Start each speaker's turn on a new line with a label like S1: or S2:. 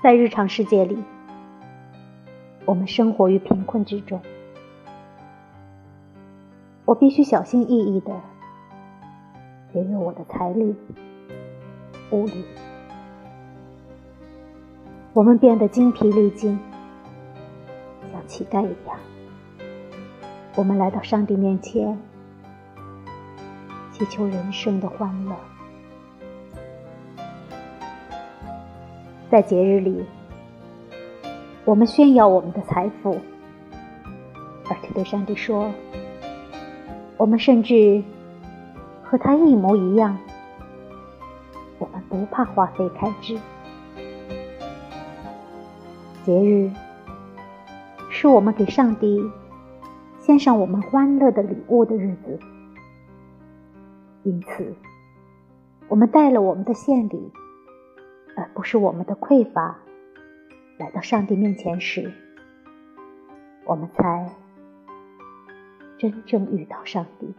S1: 在日常世界里，我们生活于贫困之中，我必须小心翼翼的节约我的财力、物力。我们变得精疲力尽，像乞丐一样。我们来到上帝面前，祈求人生的欢乐。在节日里，我们炫耀我们的财富，而且对上帝说：“我们甚至和他一模一样。我们不怕花费开支。”节日是我们给上帝献上我们欢乐的礼物的日子，因此，我们带了我们的献礼。而不是我们的匮乏，来到上帝面前时，我们才真正遇到上帝。